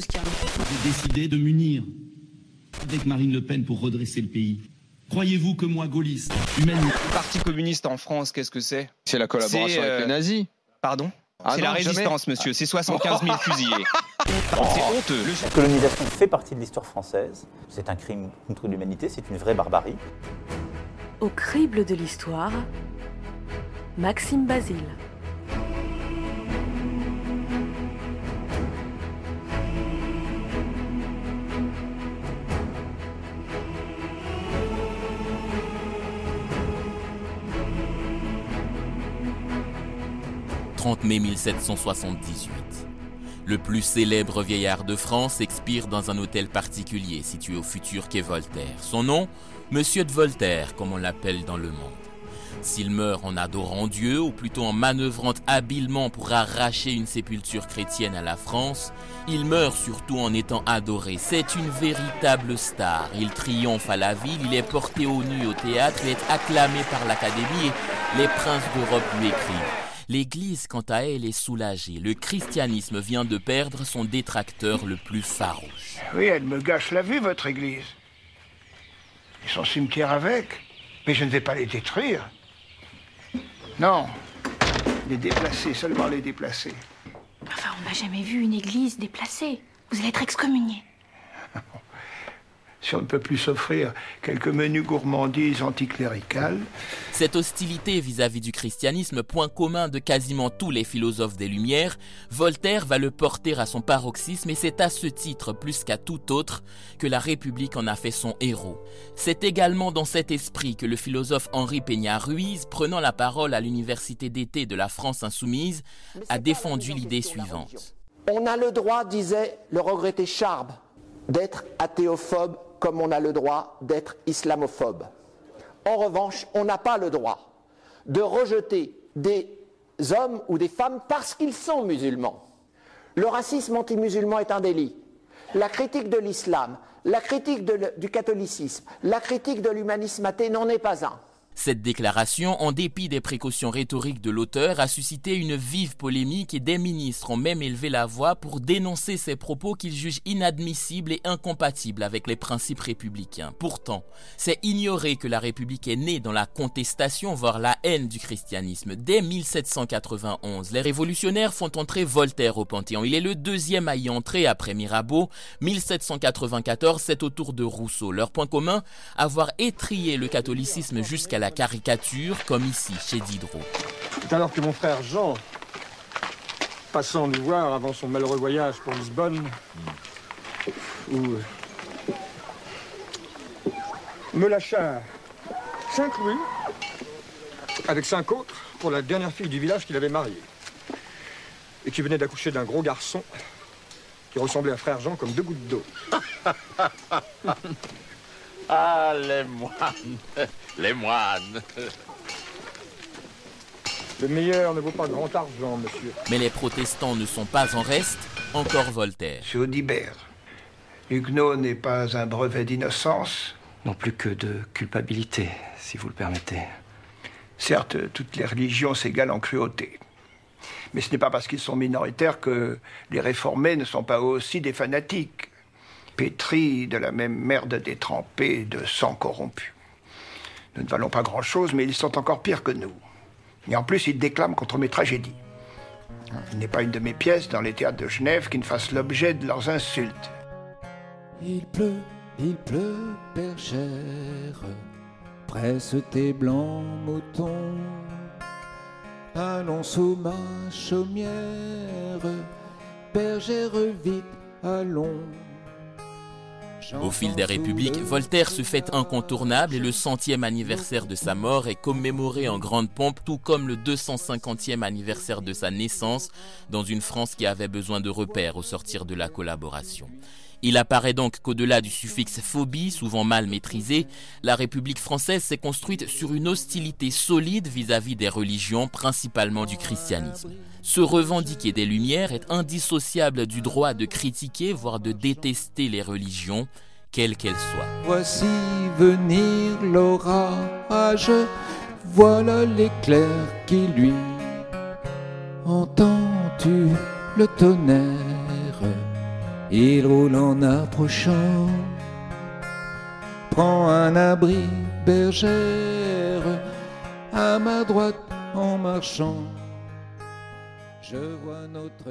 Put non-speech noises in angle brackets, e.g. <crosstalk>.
J'ai décidé de m'unir avec Marine Le Pen pour redresser le pays. Croyez-vous que moi, gaulliste, humaniste... Le Parti communiste en France, qu'est-ce que c'est C'est la collaboration C'est, avec euh, les nazis. Pardon Ah C'est la jamais. résistance, monsieur. C'est 75 000 fusillés. <laughs> C'est honteux. La colonisation fait partie de l'histoire française. C'est un crime contre l'humanité, c'est une vraie barbarie. Au crible de l'histoire, Maxime Basile. « 30 mai 1778. Le plus célèbre vieillard de France expire dans un hôtel particulier situé au futur quai Voltaire. Son nom Monsieur de Voltaire, comme on l'appelle dans le monde. S'il meurt en adorant Dieu, ou plutôt en manœuvrant habilement pour arracher une sépulture chrétienne à la France, il meurt surtout en étant adoré. C'est une véritable star. Il triomphe à la ville, il est porté au nu au théâtre, il est acclamé par l'Académie et les princes d'Europe lui écrivent. L'Église, quant à elle, est soulagée. Le christianisme vient de perdre son détracteur le plus farouche. Oui, elle me gâche la vue, votre église. Et son cimetière avec. Mais je ne vais pas les détruire. Non. Les déplacer, seulement les déplacer. Enfin, on n'a jamais vu une église déplacée. Vous allez être excommunié. <laughs> Si on ne peut plus s'offrir quelques menus gourmandises anticléricales, Cette hostilité vis-à-vis du christianisme, point commun de quasiment tous les philosophes des Lumières, Voltaire va le porter à son paroxysme et c'est à ce titre, plus qu'à tout autre, que la République en a fait son héros. C'est également dans cet esprit que le philosophe Henri Peña-Ruiz, prenant la parole à l'université d'été de la France insoumise, a défendu l'idée suivante. On a le droit, disait le regretté Charb, d'être athéophobe comme on a le droit d'être islamophobe. En revanche, on n'a pas le droit de rejeter des hommes ou des femmes parce qu'ils sont musulmans. Le racisme anti-musulman est un délit. La critique de l'islam, la critique du catholicisme, la critique de l'humanisme athée n'en est pas un. Cette déclaration, en dépit des précautions rhétoriques de l'auteur, a suscité une vive polémique et des ministres ont même élevé la voix pour dénoncer ces propos qu'ils jugent inadmissibles et incompatibles avec les principes républicains. Pourtant, c'est ignorer que la République est née dans la contestation, voire la haine du christianisme. Dès 1791, les révolutionnaires font entrer Voltaire au Panthéon. Il est le deuxième à y entrer après Mirabeau. 1794, c'est au tour de Rousseau. Leur point commun, avoir étrié le catholicisme jusqu'à la caricature, comme ici chez Diderot. C'est alors que mon frère Jean, passant nous voir avant son malheureux voyage pour Lisbonne, où euh, me lâcha cinq louis avec cinq autres pour la dernière fille du village qu'il avait mariée et qui venait d'accoucher d'un gros garçon qui ressemblait à frère Jean comme deux gouttes d'eau. <laughs> Ah, les moines Les moines Le meilleur ne vaut pas grand argent, monsieur. Mais les protestants ne sont pas en reste, encore Voltaire. c'est Audibert. Huguenot n'est pas un brevet d'innocence. Non plus que de culpabilité, si vous le permettez. Certes, toutes les religions s'égalent en cruauté. Mais ce n'est pas parce qu'ils sont minoritaires que les réformés ne sont pas aussi des fanatiques, de la même merde détrempée de sang corrompu. Nous ne valons pas grand-chose, mais ils sont encore pires que nous. Et en plus, ils déclament contre mes tragédies. Il n'est pas une de mes pièces dans les théâtres de Genève qui ne fasse l'objet de leurs insultes. Il pleut, il pleut, cher, presse tes blancs moutons. Allons sous ma chaumière, bergère vite, allons. Au fil des républiques, Voltaire se fait incontournable et le centième anniversaire de sa mort est commémoré en grande pompe, tout comme le 250e anniversaire de sa naissance, dans une France qui avait besoin de repères au sortir de la collaboration. Il apparaît donc qu'au-delà du suffixe phobie, souvent mal maîtrisé, la République française s'est construite sur une hostilité solide vis-à-vis des religions, principalement du christianisme. Se revendiquer des Lumières est indissociable du droit de critiquer, voire de détester les religions, quelles qu'elles soient. Voici venir l'orage, voilà l'éclair qui luit. Entends-tu le tonnerre? Il roule en approchant, prend un abri bergère à ma droite en marchant. Je vois notre.